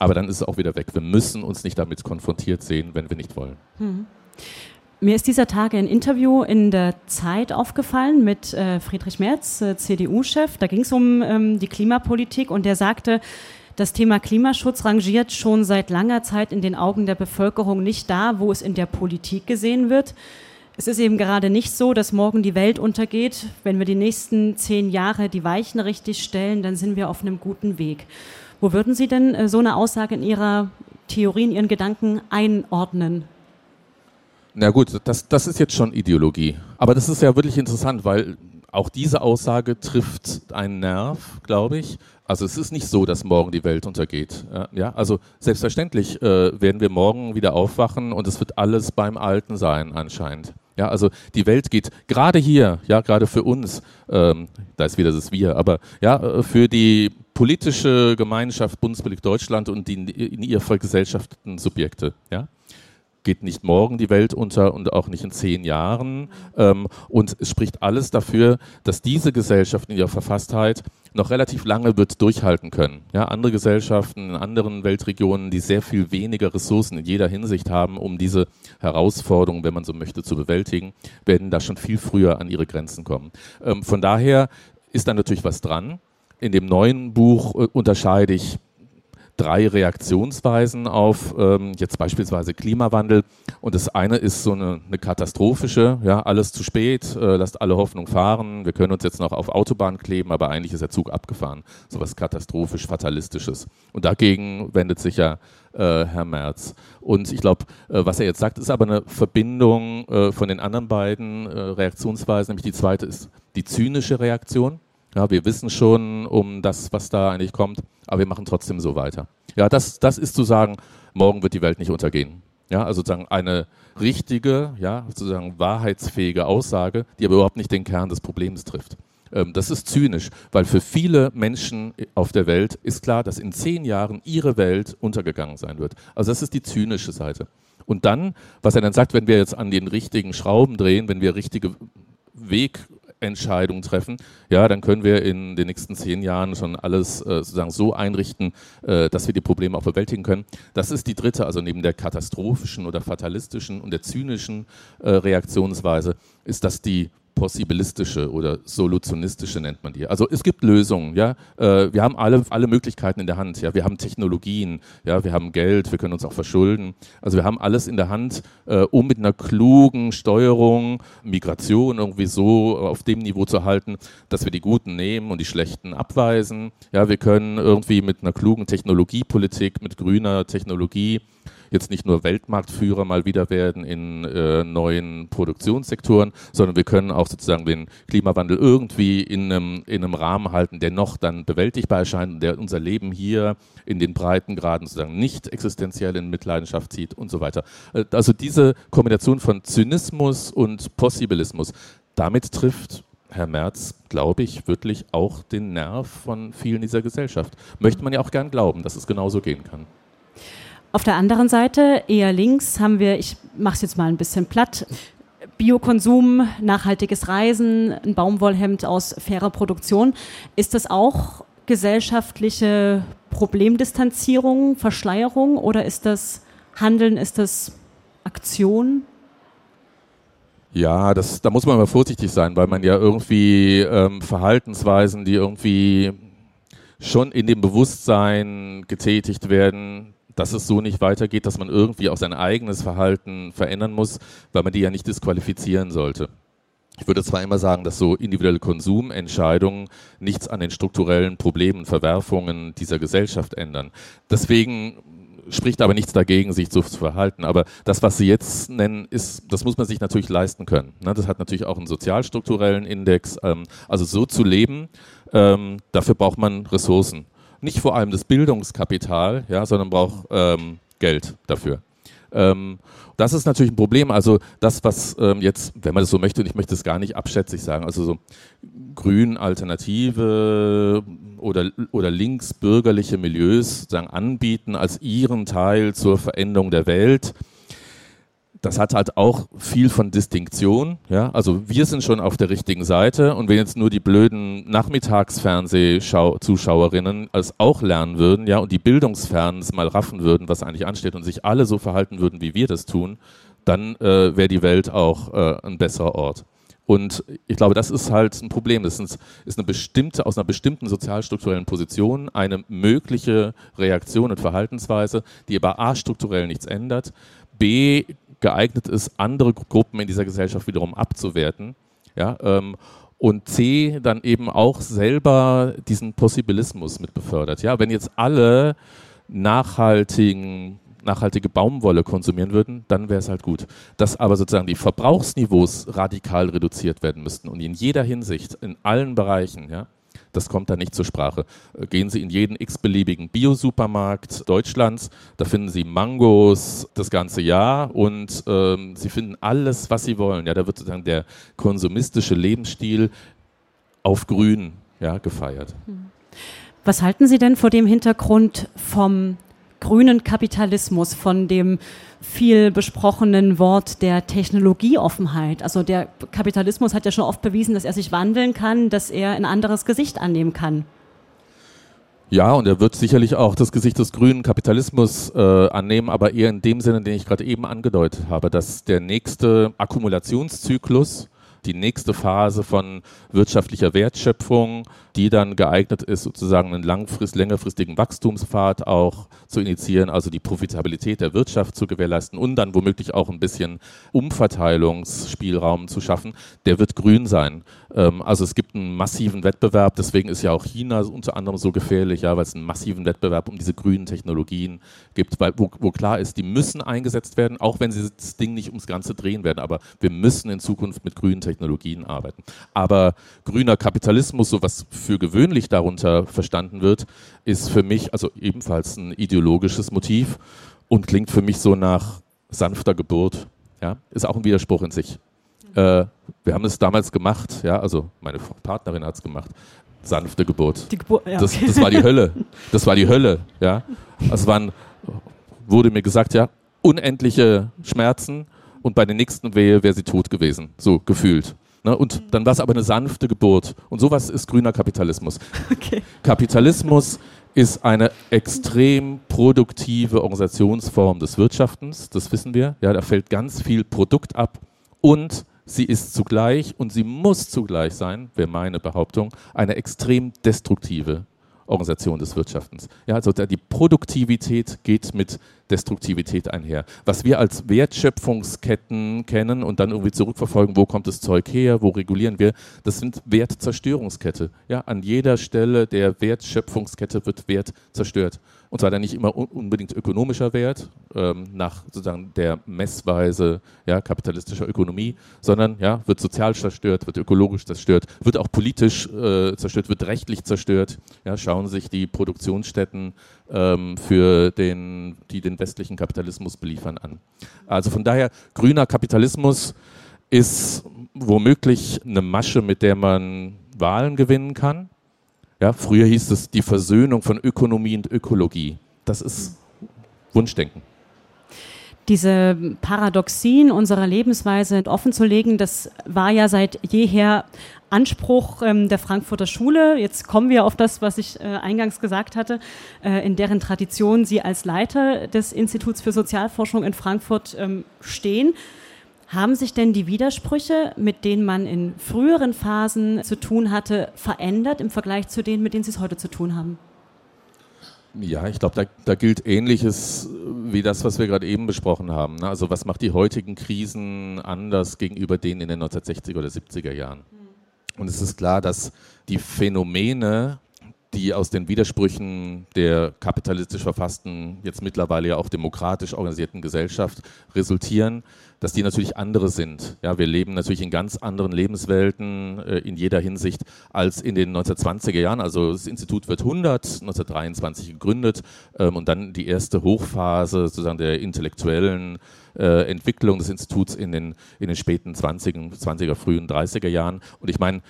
aber dann ist es auch wieder weg. Wir müssen uns nicht damit konfrontiert sehen, wenn wir nicht wollen. Hm. Mir ist dieser Tage ein Interview in der Zeit aufgefallen mit äh, Friedrich Merz, äh, CDU-Chef. Da ging es um ähm, die Klimapolitik und der sagte, das Thema Klimaschutz rangiert schon seit langer Zeit in den Augen der Bevölkerung nicht da, wo es in der Politik gesehen wird. Es ist eben gerade nicht so, dass morgen die Welt untergeht. Wenn wir die nächsten zehn Jahre die Weichen richtig stellen, dann sind wir auf einem guten Weg. Wo würden Sie denn äh, so eine Aussage in Ihrer Theorie, in Ihren Gedanken einordnen? Na gut, das, das ist jetzt schon Ideologie. Aber das ist ja wirklich interessant, weil auch diese Aussage trifft einen Nerv, glaube ich. Also es ist nicht so, dass morgen die Welt untergeht. Ja, also selbstverständlich äh, werden wir morgen wieder aufwachen und es wird alles beim Alten sein anscheinend. Ja, also die Welt geht gerade hier, ja, gerade für uns, ähm, da ist wieder das Wir, aber ja, äh, für die politische Gemeinschaft Bundesrepublik Deutschland und die in ihr vergesellschafteten Subjekte, ja, geht nicht morgen die Welt unter und auch nicht in zehn Jahren. Ähm, und es spricht alles dafür, dass diese Gesellschaft in ihrer Verfasstheit noch relativ lange wird durchhalten können. Ja, andere Gesellschaften in anderen Weltregionen, die sehr viel weniger Ressourcen in jeder Hinsicht haben, um diese Herausforderungen, wenn man so möchte, zu bewältigen, werden da schon viel früher an ihre Grenzen kommen. Ähm, von daher ist da natürlich was dran. In dem neuen Buch äh, unterscheide ich drei Reaktionsweisen auf ähm, jetzt beispielsweise Klimawandel. Und das eine ist so eine, eine katastrophische, ja, alles zu spät, äh, lasst alle Hoffnung fahren, wir können uns jetzt noch auf Autobahn kleben, aber eigentlich ist der Zug abgefahren. So was katastrophisch Fatalistisches. Und dagegen wendet sich ja äh, Herr Merz. Und ich glaube, äh, was er jetzt sagt, ist aber eine Verbindung äh, von den anderen beiden äh, Reaktionsweisen, nämlich die zweite ist die zynische Reaktion. Ja, wir wissen schon um das, was da eigentlich kommt, aber wir machen trotzdem so weiter. Ja, das, das ist zu sagen, morgen wird die Welt nicht untergehen. Ja, also sozusagen eine richtige, ja, sozusagen wahrheitsfähige Aussage, die aber überhaupt nicht den Kern des Problems trifft. Ähm, das ist zynisch, weil für viele Menschen auf der Welt ist klar, dass in zehn Jahren ihre Welt untergegangen sein wird. Also das ist die zynische Seite. Und dann, was er dann sagt, wenn wir jetzt an den richtigen Schrauben drehen, wenn wir richtige Weg Entscheidung treffen, ja, dann können wir in den nächsten zehn Jahren schon alles äh, sozusagen so einrichten, äh, dass wir die Probleme auch bewältigen können. Das ist die dritte, also neben der katastrophischen oder fatalistischen und der zynischen äh, Reaktionsweise, ist das die possibilistische oder solutionistische nennt man die. Also es gibt Lösungen, ja. Äh, wir haben alle, alle Möglichkeiten in der Hand, ja. Wir haben Technologien, ja, wir haben Geld, wir können uns auch verschulden. Also wir haben alles in der Hand, äh, um mit einer klugen Steuerung Migration irgendwie so auf dem Niveau zu halten, dass wir die Guten nehmen und die Schlechten abweisen. Ja, wir können irgendwie mit einer klugen Technologiepolitik, mit grüner Technologie jetzt nicht nur Weltmarktführer mal wieder werden in äh, neuen Produktionssektoren, sondern wir können auch sozusagen den Klimawandel irgendwie in einem, in einem Rahmen halten, der noch dann bewältigbar erscheint und der unser Leben hier in den Breitengraden sozusagen nicht existenziell in Mitleidenschaft zieht und so weiter. Äh, also diese Kombination von Zynismus und Possibilismus, damit trifft Herr Merz, glaube ich, wirklich auch den Nerv von vielen dieser Gesellschaft. Möchte man ja auch gern glauben, dass es genauso gehen kann. Auf der anderen Seite, eher links, haben wir, ich mache es jetzt mal ein bisschen platt, Biokonsum, nachhaltiges Reisen, ein Baumwollhemd aus fairer Produktion. Ist das auch gesellschaftliche Problemdistanzierung, Verschleierung oder ist das Handeln, ist das Aktion? Ja, das, da muss man mal vorsichtig sein, weil man ja irgendwie ähm, Verhaltensweisen, die irgendwie schon in dem Bewusstsein getätigt werden, dass es so nicht weitergeht, dass man irgendwie auch sein eigenes Verhalten verändern muss, weil man die ja nicht disqualifizieren sollte. Ich würde zwar immer sagen, dass so individuelle Konsumentscheidungen nichts an den strukturellen Problemen, Verwerfungen dieser Gesellschaft ändern. Deswegen spricht aber nichts dagegen, sich so zu verhalten. Aber das, was Sie jetzt nennen, ist, das muss man sich natürlich leisten können. Ne? Das hat natürlich auch einen sozialstrukturellen Index. Ähm, also so zu leben, ähm, dafür braucht man Ressourcen nicht vor allem das Bildungskapital, ja, sondern braucht ähm, Geld dafür. Ähm, das ist natürlich ein Problem. Also das, was ähm, jetzt, wenn man das so möchte, und ich möchte es gar nicht abschätzig sagen, also so grün Alternative oder, oder linksbürgerliche Milieus sozusagen anbieten als ihren Teil zur Veränderung der Welt, das hat halt auch viel von Distinktion. Ja? Also wir sind schon auf der richtigen Seite und wenn jetzt nur die blöden Nachmittagsfernsehzuschauerinnen es auch lernen würden, ja, und die Bildungsfernen es mal raffen würden, was eigentlich ansteht und sich alle so verhalten würden, wie wir das tun, dann äh, wäre die Welt auch äh, ein besserer Ort. Und ich glaube, das ist halt ein Problem. Das ist eine bestimmte, aus einer bestimmten sozialstrukturellen Position eine mögliche Reaktion und Verhaltensweise, die aber A strukturell nichts ändert, B geeignet ist, andere Gruppen in dieser Gesellschaft wiederum abzuwerten. Ja, ähm, und C dann eben auch selber diesen Possibilismus mit befördert. Ja, wenn jetzt alle nachhaltigen nachhaltige Baumwolle konsumieren würden, dann wäre es halt gut. Dass aber sozusagen die Verbrauchsniveaus radikal reduziert werden müssten und in jeder Hinsicht, in allen Bereichen, ja, das kommt da nicht zur Sprache. Äh, gehen Sie in jeden x-beliebigen Bio-Supermarkt Deutschlands, da finden Sie Mangos das ganze Jahr und ähm, Sie finden alles, was Sie wollen. Ja, da wird sozusagen der konsumistische Lebensstil auf Grün ja, gefeiert. Hm. Was halten Sie denn vor dem Hintergrund vom grünen Kapitalismus, von dem viel besprochenen Wort der Technologieoffenheit. Also der Kapitalismus hat ja schon oft bewiesen, dass er sich wandeln kann, dass er ein anderes Gesicht annehmen kann. Ja, und er wird sicherlich auch das Gesicht des grünen Kapitalismus äh, annehmen, aber eher in dem Sinne, den ich gerade eben angedeutet habe, dass der nächste Akkumulationszyklus die nächste Phase von wirtschaftlicher Wertschöpfung, die dann geeignet ist, sozusagen einen langfrist, längerfristigen Wachstumspfad auch zu initiieren, also die Profitabilität der Wirtschaft zu gewährleisten und dann womöglich auch ein bisschen Umverteilungsspielraum zu schaffen, der wird grün sein. Ähm, also es gibt einen massiven Wettbewerb, deswegen ist ja auch China unter anderem so gefährlich, ja, weil es einen massiven Wettbewerb um diese grünen Technologien gibt, weil, wo, wo klar ist, die müssen eingesetzt werden, auch wenn sie das Ding nicht ums Ganze drehen werden, aber wir müssen in Zukunft mit grünen Technologien arbeiten. Aber grüner Kapitalismus, so was für gewöhnlich darunter verstanden wird, ist für mich also ebenfalls ein ideologisches Motiv und klingt für mich so nach sanfter Geburt. Ja? Ist auch ein Widerspruch in sich. Äh, wir haben es damals gemacht, ja, also meine Partnerin hat es gemacht. Sanfte Geburt. Die Geburt ja, das, das, war die Hölle. Das war die Hölle, ja. Es waren, wurde mir gesagt, ja, unendliche Schmerzen und bei der nächsten Wehe wäre sie tot gewesen, so gefühlt. Ne? Und dann war es aber eine sanfte Geburt. Und sowas ist grüner Kapitalismus. Okay. Kapitalismus ist eine extrem produktive Organisationsform des Wirtschaftens, das wissen wir. Ja, da fällt ganz viel Produkt ab und sie ist zugleich und sie muss zugleich sein, wäre meine Behauptung, eine extrem destruktive Organisation des Wirtschaftens. Ja, also die Produktivität geht mit Destruktivität einher. Was wir als Wertschöpfungsketten kennen und dann irgendwie zurückverfolgen, wo kommt das Zeug her, wo regulieren wir, das sind Wertzerstörungskette. Ja, an jeder Stelle der Wertschöpfungskette wird Wert zerstört. Und zwar dann nicht immer unbedingt ökonomischer Wert ähm, nach sozusagen der Messweise ja, kapitalistischer Ökonomie, sondern ja, wird sozial zerstört, wird ökologisch zerstört, wird auch politisch äh, zerstört, wird rechtlich zerstört. Ja, schauen sich die Produktionsstätten ähm, für den, die den westlichen Kapitalismus beliefern an. Also von daher, grüner Kapitalismus ist womöglich eine Masche, mit der man Wahlen gewinnen kann ja, früher hieß es die Versöhnung von Ökonomie und Ökologie. Das ist Wunschdenken. Diese Paradoxien unserer Lebensweise offenzulegen, das war ja seit jeher Anspruch ähm, der Frankfurter Schule. Jetzt kommen wir auf das, was ich äh, eingangs gesagt hatte, äh, in deren Tradition Sie als Leiter des Instituts für Sozialforschung in Frankfurt ähm, stehen. Haben sich denn die Widersprüche, mit denen man in früheren Phasen zu tun hatte, verändert im Vergleich zu denen, mit denen Sie es heute zu tun haben? Ja, ich glaube, da, da, gilt Ähnliches wie das, was wir gerade eben besprochen haben. Ne? Also was macht die heutigen Krisen anders gegenüber denen in den 1960er oder 70er Jahren? Und es ist klar, dass die Phänomene, die aus den Widersprüchen der kapitalistisch verfassten, jetzt mittlerweile ja auch demokratisch organisierten Gesellschaft resultieren, dass die natürlich andere sind. Ja, wir leben natürlich in ganz anderen Lebenswelten äh, in jeder Hinsicht als in den 1920er Jahren. Also das Institut wird 100, 1923 gegründet ähm, und dann die erste Hochphase sozusagen der intellektuellen äh, Entwicklung des Instituts in den, in den späten 20er, 20er, frühen 30er Jahren. Und ich meine,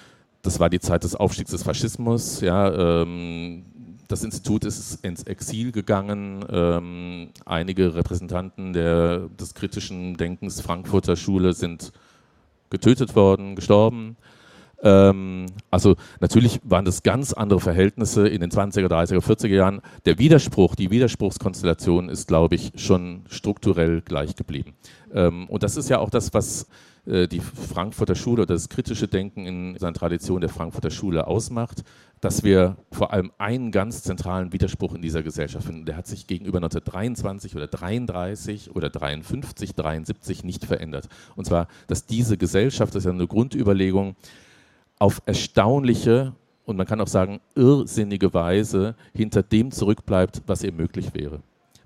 das war die Zeit des Aufstiegs des Faschismus. Ja, ähm, das Institut ist ins Exil gegangen. Ähm, einige Repräsentanten der, des kritischen Denkens Frankfurter Schule sind getötet worden, gestorben. Ähm, also natürlich waren das ganz andere Verhältnisse in den 20er, 30er, 40er Jahren. Der Widerspruch, die Widerspruchskonstellation ist, glaube ich, schon strukturell gleich geblieben. Ähm, und das ist ja auch das, was äh, die Frankfurter Schule oder das kritische Denken in seiner Tradition der Frankfurter Schule ausmacht, dass wir vor allem einen ganz zentralen Widerspruch in dieser Gesellschaft finden. Der hat sich gegenüber 1923 oder 33 oder 53, 73 nicht verändert. Und zwar, dass diese Gesellschaft, das ist ja eine Grundüberlegung, auf erstaunliche und man kann auch sagen irrsinnige Weise hinter dem zurückbleibt, was ihr möglich wäre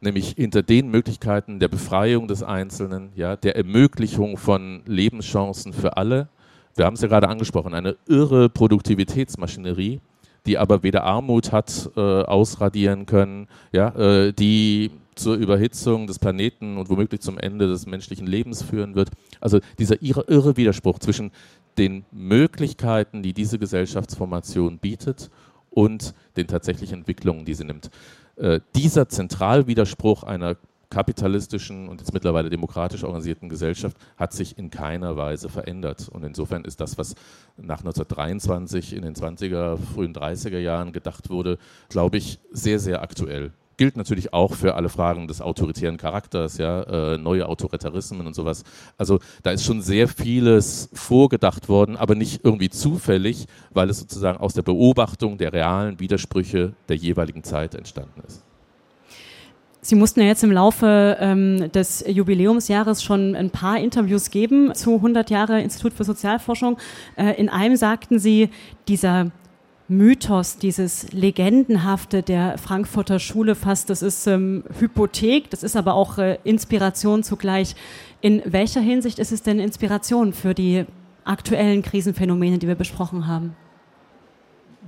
nämlich hinter den Möglichkeiten der Befreiung des Einzelnen, ja, der Ermöglichung von Lebenschancen für alle. Wir haben es ja gerade angesprochen, eine irre Produktivitätsmaschinerie, die aber weder Armut hat äh, ausradieren können, ja, äh, die zur Überhitzung des Planeten und womöglich zum Ende des menschlichen Lebens führen wird. Also dieser irre, Widerspruch zwischen den Möglichkeiten, die diese Gesellschaftsformation bietet und den tatsächlichen Entwicklungen, die sie nimmt. Äh, dieser Zentralwiderspruch einer kapitalistischen und jetzt mittlerweile demokratisch organisierten Gesellschaft hat sich in keiner Weise verändert. Und insofern ist das, was nach 1923 in den 20er, frühen 30er Jahren gedacht wurde, glaube ich, sehr, sehr aktuell gilt natürlich auch für alle Fragen des autoritären Charakters, ja, äh, neue Autoritarismen und sowas. Also da ist schon sehr vieles vorgedacht worden, aber nicht irgendwie zufällig, weil es sozusagen aus der Beobachtung der realen Widersprüche der jeweiligen Zeit entstanden ist. Sie mussten ja jetzt im Laufe ähm, des Jubiläumsjahres schon ein paar Interviews geben zu 100 Jahre Institut für Sozialforschung. Äh, in einem sagten Sie, dieser Mythos, dieses Legendenhafte der Frankfurter Schule fast, das ist ähm, Hypothek, das ist aber auch äh, Inspiration zugleich. In welcher Hinsicht ist es denn Inspiration für die aktuellen Krisenphänomene, die wir besprochen haben?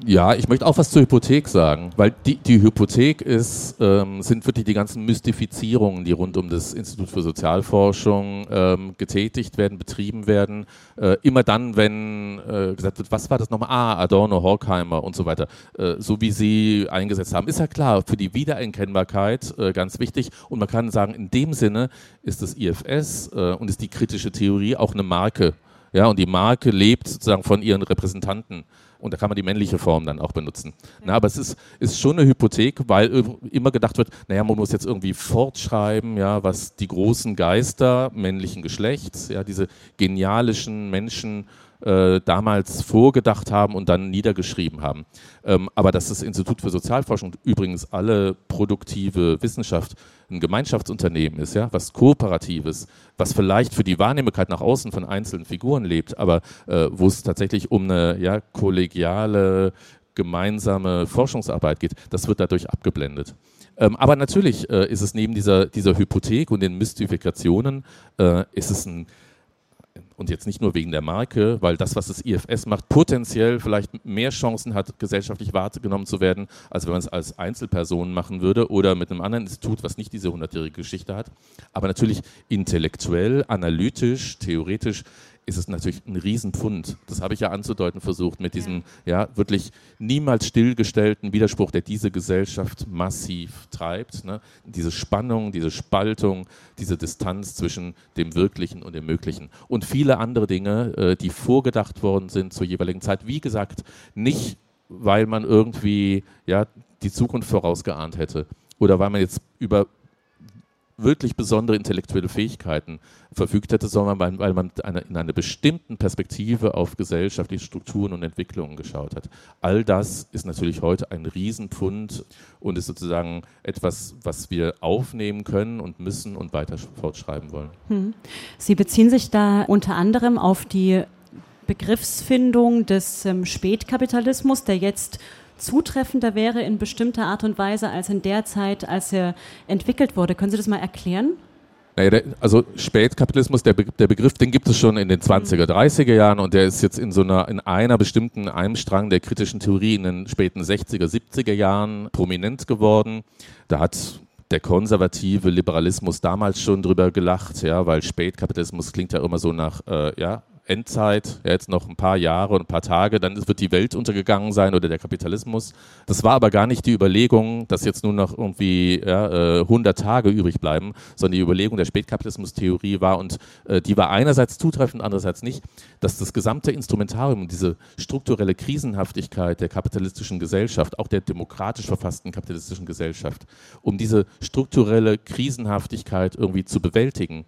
Ja, ich möchte auch was zur Hypothek sagen, weil die, die Hypothek ist, ähm, sind wirklich die ganzen Mystifizierungen, die rund um das Institut für Sozialforschung ähm, getätigt werden, betrieben werden. Äh, immer dann, wenn äh, gesagt wird, was war das nochmal? Ah, Adorno, Horkheimer und so weiter. Äh, so wie sie eingesetzt haben, ist ja klar, für die Wiedererkennbarkeit äh, ganz wichtig. Und man kann sagen, in dem Sinne ist das IFS äh, und ist die kritische Theorie auch eine Marke Ja, und die Marke lebt sozusagen von ihren Repräsentanten. Und da kann man die männliche Form dann auch benutzen. Na, aber es ist, ist schon eine Hypothek, weil immer gedacht wird, naja, man muss jetzt irgendwie fortschreiben, ja, was die großen Geister männlichen Geschlechts, ja, diese genialischen Menschen äh, damals vorgedacht haben und dann niedergeschrieben haben. Ähm, aber dass das Institut für Sozialforschung übrigens alle produktive Wissenschaft ein Gemeinschaftsunternehmen ist, ja, was Kooperatives, was vielleicht für die Wahrnehmbarkeit nach außen von einzelnen Figuren lebt, aber äh, wo es tatsächlich um eine ja, kollegiale, gemeinsame Forschungsarbeit geht, das wird dadurch abgeblendet. Ähm, aber natürlich äh, ist es neben dieser, dieser Hypothek und den Mystifikationen, äh, ist es ein und jetzt nicht nur wegen der Marke, weil das, was das IFS macht, potenziell vielleicht mehr Chancen hat, gesellschaftlich wahrgenommen zu werden, als wenn man es als Einzelperson machen würde oder mit einem anderen Institut, was nicht diese hundertjährige Geschichte hat. Aber natürlich intellektuell, analytisch, theoretisch ist es natürlich ein Riesenpfund. Das habe ich ja anzudeuten versucht mit diesem ja, wirklich niemals stillgestellten Widerspruch, der diese Gesellschaft massiv treibt. Ne? Diese Spannung, diese Spaltung, diese Distanz zwischen dem Wirklichen und dem Möglichen. Und viele andere Dinge, äh, die vorgedacht worden sind zur jeweiligen Zeit. Wie gesagt, nicht, weil man irgendwie ja, die Zukunft vorausgeahnt hätte oder weil man jetzt über wirklich besondere intellektuelle Fähigkeiten verfügt hätte, sondern weil, weil man eine, in einer bestimmten Perspektive auf gesellschaftliche Strukturen und Entwicklungen geschaut hat. All das ist natürlich heute ein Riesenpfund und ist sozusagen etwas, was wir aufnehmen können und müssen und weiter fortschreiben wollen. Hm. Sie beziehen sich da unter anderem auf die Begriffsfindung des ähm, Spätkapitalismus, der jetzt zutreffender wäre in bestimmter Art und Weise als in der Zeit, als er entwickelt wurde. Können Sie das mal erklären? Naja, also Spätkapitalismus, der, Be der, Begriff, den gibt es schon in den 20er, 30er Jahren und der ist jetzt in so einer, in einer bestimmten, einem Strang der kritischen Theorie in den späten 60er, 70er Jahren prominent geworden. Da hat der konservative Liberalismus damals schon drüber gelacht, ja, weil Spätkapitalismus klingt ja immer so nach, äh, ja, Endzeit, ja, jetzt noch ein paar Jahre und ein paar Tage, dann wird die Welt untergegangen sein oder der Kapitalismus. Das war aber gar nicht die Überlegung, dass jetzt nur noch irgendwie ja, 100 äh, Tage übrig bleiben, sondern die Überlegung der Spätkapitalismus-Theorie war, und äh, die war einerseits zutreffend, andererseits nicht, dass das gesamte Instrumentarium, diese strukturelle Krisenhaftigkeit der kapitalistischen Gesellschaft, auch der demokratisch verfassten kapitalistischen Gesellschaft, um diese strukturelle Krisenhaftigkeit irgendwie zu bewältigen,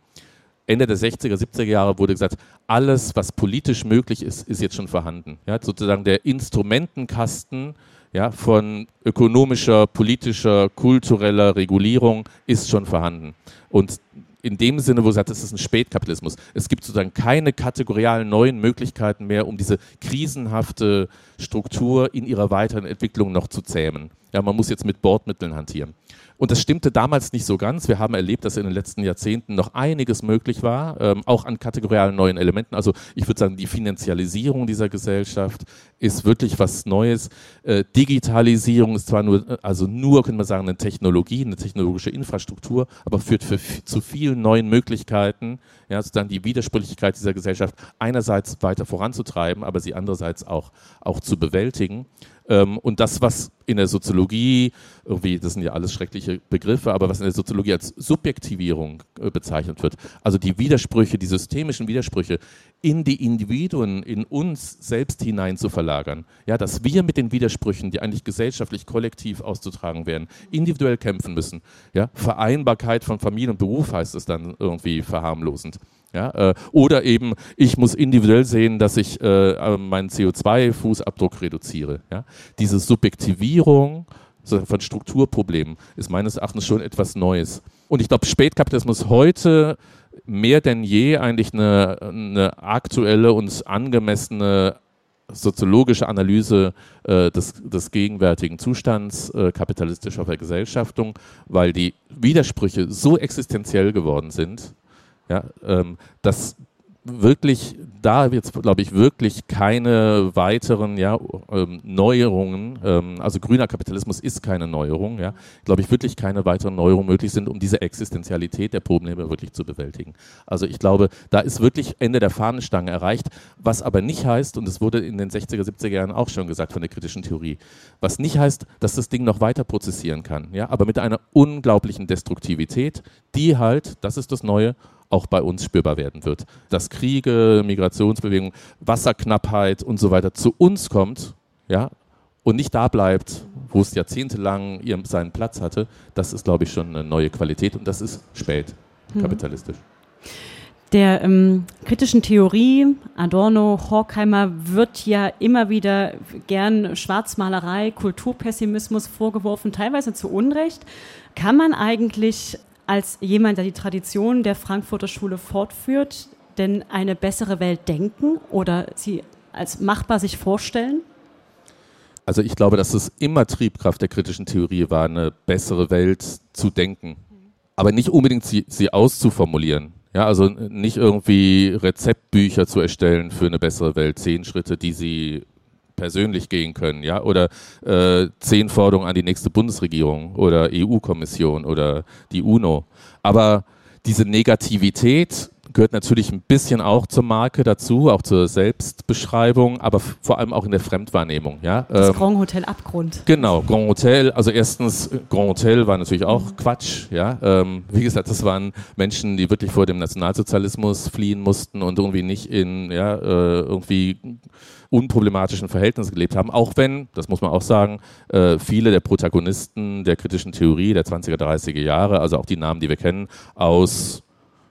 Ende der 60er, 70er Jahre wurde gesagt, alles, was politisch möglich ist, ist jetzt schon vorhanden. Ja, sozusagen der Instrumentenkasten ja, von ökonomischer, politischer, kultureller Regulierung ist schon vorhanden. Und in dem Sinne, wo sagt, es ist ein Spätkapitalismus. Es gibt sozusagen keine kategorialen neuen Möglichkeiten mehr, um diese krisenhafte Struktur in ihrer weiteren Entwicklung noch zu zähmen. Ja, man muss jetzt mit Bordmitteln hantieren. Und das stimmte damals nicht so ganz. Wir haben erlebt, dass in den letzten Jahrzehnten noch einiges möglich war, ähm, auch an kategorialen neuen Elementen. Also ich würde sagen, die Finanzialisierung dieser Gesellschaft ist wirklich was Neues. Äh, Digitalisierung ist zwar nur, also nur, können wir sagen, eine Technologie, eine technologische Infrastruktur, aber führt für, zu vielen neuen Möglichkeiten, ja, sozusagen die Widersprüchlichkeit dieser Gesellschaft einerseits weiter voranzutreiben, aber sie andererseits auch, auch zu bewältigen. Ähm, und das, was in der Soziologie, irgendwie, das sind ja alles schreckliche Begriffe, aber was in der Soziologie als Subjektivierung äh, bezeichnet wird, also die Widersprüche, die systemischen Widersprüche in die Individuen, in uns selbst hinein zu verlagern. Ja, dass wir mit den Widersprüchen, die eigentlich gesellschaftlich kollektiv auszutragen werden, individuell kämpfen müssen. Ja, Vereinbarkeit von Familie und Beruf heißt es dann irgendwie verharmlosend. Ja, äh, oder eben, ich muss individuell sehen, dass ich äh, meinen CO2-Fußabdruck reduziere. Ja? Diese Subjektivierung von Strukturproblemen ist meines Erachtens schon etwas Neues. Und ich glaube, Spätkapitalismus heute mehr denn je eigentlich eine, eine aktuelle und angemessene soziologische Analyse äh, des, des, gegenwärtigen Zustands äh, kapitalistischer Vergesellschaftung, weil die Widersprüche so existenziell geworden sind, ja, ähm, dass wirklich da jetzt, glaube ich, wirklich keine weiteren ja, ähm, Neuerungen, ähm, also grüner Kapitalismus ist keine Neuerung, ja, glaube ich, wirklich keine weiteren Neuerungen möglich sind, um diese Existenzialität der Probleme wirklich zu bewältigen. Also ich glaube, da ist wirklich Ende der Fahnenstange erreicht, was aber nicht heißt, und es wurde in den 60er, 70er Jahren auch schon gesagt von der kritischen Theorie, was nicht heißt, dass das Ding noch weiter prozessieren kann, ja, aber mit einer unglaublichen Destruktivität, die halt, das ist das Neue, auch bei uns spürbar werden wird. Dass Kriege, Migrationsbewegungen, Wasserknappheit und so weiter zu uns kommt, ja, und nicht da bleibt, wo es jahrzehntelang seinen Platz hatte, das ist, glaube ich, schon eine neue Qualität und das ist spät mhm. kapitalistisch. Der ähm, kritischen Theorie, Adorno, Horkheimer, wird ja immer wieder gern Schwarzmalerei, Kulturpessimismus vorgeworfen, teilweise zu Unrecht. Kann man eigentlich als jemand, der die Tradition der Frankfurter Schule fortführt, denn eine bessere Welt denken oder sie als machbar sich vorstellen? Also ich glaube, dass es immer Triebkraft der kritischen Theorie war, eine bessere Welt zu denken, aber nicht unbedingt sie, sie auszuformulieren. Ja, also nicht irgendwie Rezeptbücher zu erstellen für eine bessere Welt, zehn Schritte, die sie persönlich gehen können, ja, oder äh, zehn Forderungen an die nächste Bundesregierung oder EU-Kommission oder die UNO. Aber diese Negativität gehört natürlich ein bisschen auch zur Marke dazu, auch zur Selbstbeschreibung, aber vor allem auch in der Fremdwahrnehmung. Ja? Das ähm, Grand Hotel Abgrund. Genau, Grand Hotel. Also erstens, Grand Hotel war natürlich auch mhm. Quatsch. Ja? Ähm, wie gesagt, das waren Menschen, die wirklich vor dem Nationalsozialismus fliehen mussten und irgendwie nicht in ja, äh, irgendwie unproblematischen Verhältnissen gelebt haben, auch wenn, das muss man auch sagen, äh, viele der Protagonisten der kritischen Theorie der 20er, 30er Jahre, also auch die Namen, die wir kennen, aus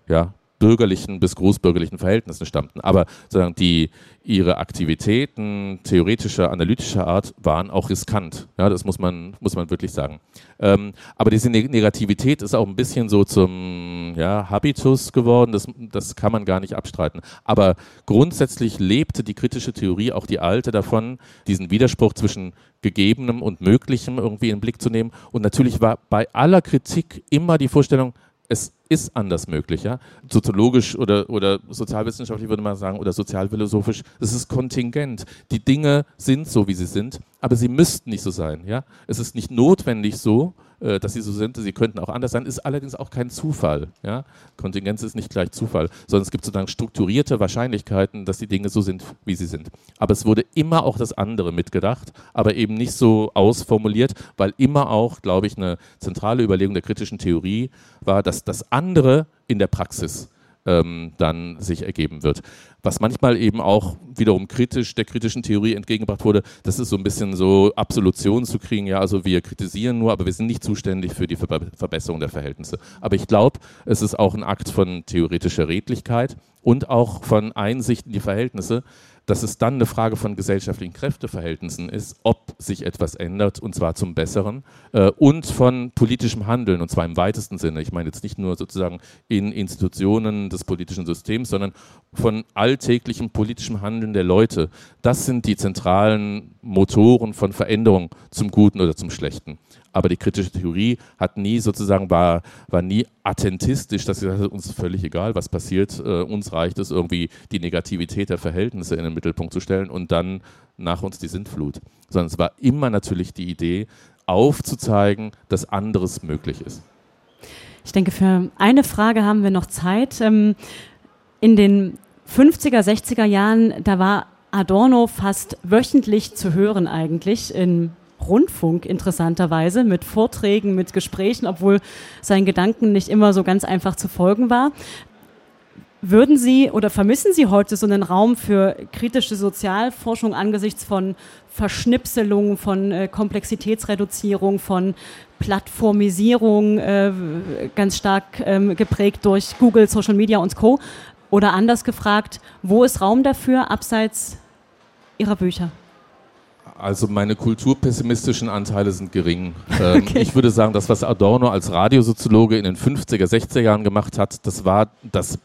ja, bürgerlichen bis großbürgerlichen Verhältnissen stammten. Aber sozusagen die, ihre Aktivitäten theoretischer, analytischer Art waren auch riskant. Ja, das muss man, muss man wirklich sagen. Ähm, aber diese Negativität ist auch ein bisschen so zum ja, Habitus geworden, das, das kann man gar nicht abstreiten. Aber grundsätzlich lebte die kritische Theorie, auch die alte, davon, diesen Widerspruch zwischen Gegebenem und Möglichem irgendwie in den Blick zu nehmen. Und natürlich war bei aller Kritik immer die Vorstellung, es ist anders möglich. Ja? Soziologisch oder, oder sozialwissenschaftlich würde man sagen, oder sozialphilosophisch, es ist kontingent. Die Dinge sind so, wie sie sind, aber sie müssten nicht so sein. Ja? Es ist nicht notwendig so, dass sie so sind, sie könnten auch anders sein, ist allerdings auch kein Zufall. Ja? Kontingenz ist nicht gleich Zufall, sondern es gibt sozusagen strukturierte Wahrscheinlichkeiten, dass die Dinge so sind, wie sie sind. Aber es wurde immer auch das andere mitgedacht, aber eben nicht so ausformuliert, weil immer auch, glaube ich, eine zentrale Überlegung der kritischen Theorie war, dass das andere in der Praxis ähm, dann sich ergeben wird. Was manchmal eben auch wiederum kritisch der kritischen Theorie entgegengebracht wurde, das ist so ein bisschen so Absolution zu kriegen, ja, also wir kritisieren nur, aber wir sind nicht zuständig für die Ver Verbesserung der Verhältnisse. Aber ich glaube, es ist auch ein Akt von theoretischer Redlichkeit und auch von Einsicht in die Verhältnisse, dass es dann eine Frage von gesellschaftlichen Kräfteverhältnissen ist, ob sich etwas ändert, und zwar zum Besseren, äh, und von politischem Handeln, und zwar im weitesten Sinne. Ich meine jetzt nicht nur sozusagen in Institutionen des politischen Systems, sondern von alltäglichem politischem Handeln der Leute. Das sind die zentralen Motoren von Veränderung zum Guten oder zum Schlechten aber die kritische Theorie hat nie sozusagen, war, war nie attentistisch, dass sie uns völlig egal, was passiert, äh, uns reicht es irgendwie, die Negativität der Verhältnisse in den Mittelpunkt zu stellen und dann nach uns die Sintflut. Sondern es war immer natürlich die Idee, aufzuzeigen, dass anderes möglich ist. Ich denke, für eine Frage haben wir noch Zeit. Ähm, in den 50er, 60er Jahren, da war Adorno fast wöchentlich zu hören eigentlich in Rundfunk interessanterweise mit Vorträgen, mit Gesprächen, obwohl seinen Gedanken nicht immer so ganz einfach zu folgen war. Würden Sie oder vermissen Sie heute so einen Raum für kritische Sozialforschung angesichts von Verschnipselung, von äh, Komplexitätsreduzierung, von Plattformisierung, äh, ganz stark ähm, geprägt durch Google, Social Media und Co. Oder anders gefragt, wo ist Raum dafür abseits Ihrer Bücher? Also meine kulturpessimistischen Anteile sind gering. Ähm, okay. Ich würde sagen, das, was Adorno als Radiosoziologe in den 50er, 60er Jahren gemacht hat, das war das,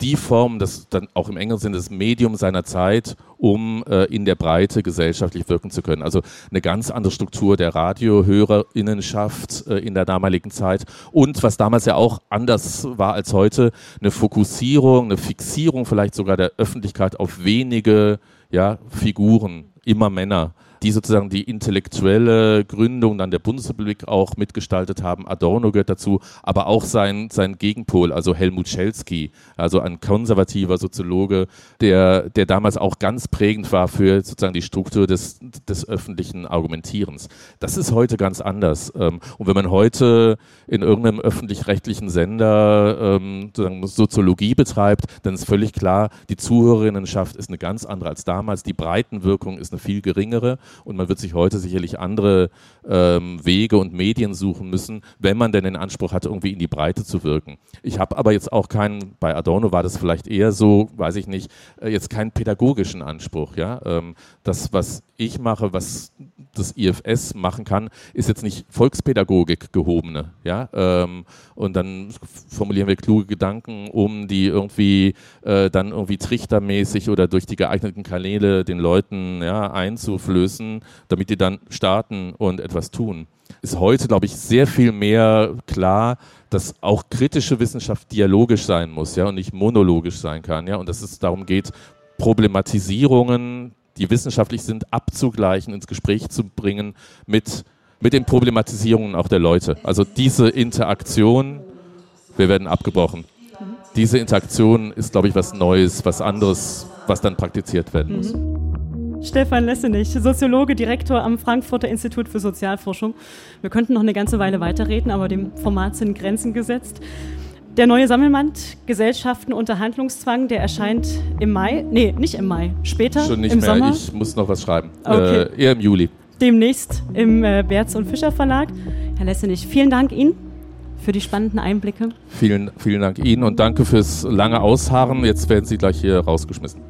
die Form, das dann auch im engeren Sinne das Medium seiner Zeit, um äh, in der Breite gesellschaftlich wirken zu können. Also eine ganz andere Struktur der Radiohörerinnenschaft äh, in der damaligen Zeit und was damals ja auch anders war als heute, eine Fokussierung, eine Fixierung vielleicht sogar der Öffentlichkeit auf wenige ja, Figuren, immer Männer die sozusagen die intellektuelle Gründung dann der Bundesrepublik auch mitgestaltet haben. Adorno gehört dazu, aber auch sein, sein Gegenpol, also Helmut Schelsky, also ein konservativer Soziologe, der, der damals auch ganz prägend war für sozusagen die Struktur des, des öffentlichen Argumentierens. Das ist heute ganz anders. Ähm, und wenn man heute in irgendeinem öffentlich-rechtlichen Sender ähm, Soziologie betreibt, dann ist völlig klar, die Zuhörerinnenschaft ist eine ganz andere als damals. Die Breitenwirkung ist eine viel geringere und man wird sich heute sicherlich andere ähm, Wege und Medien suchen müssen, wenn man denn den Anspruch hat, irgendwie in die Breite zu wirken. Ich habe aber jetzt auch keinen, bei Adorno war das vielleicht eher so, weiß ich nicht, äh, jetzt keinen pädagogischen Anspruch. Ja? Ähm, das, was ich mache, was das IFS machen kann, ist jetzt nicht Volkspädagogik gehobene. Ja? Ähm, und dann formulieren wir kluge Gedanken, um die irgendwie äh, dann irgendwie trichtermäßig oder durch die geeigneten Kanäle den Leuten ja, einzuflößen, damit die dann starten und etwas tun. Ist heute, glaube ich, sehr viel mehr klar, dass auch kritische Wissenschaft dialogisch sein muss, ja, und nicht monologisch sein kann, ja, und dass es darum geht, Problematisierungen die wissenschaftlich sind, abzugleichen, ins Gespräch zu bringen mit, mit den Problematisierungen auch der Leute. Also diese Interaktion, wir werden abgebrochen. Diese Interaktion ist, glaube ich, was Neues, was anderes, was dann praktiziert werden muss. Mhm. Stefan Lessenich, Soziologe, Direktor am Frankfurter Institut für Sozialforschung. Wir könnten noch eine ganze Weile weiterreden, aber dem Format sind Grenzen gesetzt. Der neue Sammelband Gesellschaften unter Handlungszwang, der erscheint im Mai. Nee, nicht im Mai, später. Schon nicht im mehr, Sommer. ich muss noch was schreiben. Okay. Äh, eher im Juli. Demnächst im äh, Berz und Fischer Verlag. Herr Lessenich, vielen Dank Ihnen für die spannenden Einblicke. Vielen, vielen Dank Ihnen und danke fürs lange Ausharren. Jetzt werden Sie gleich hier rausgeschmissen.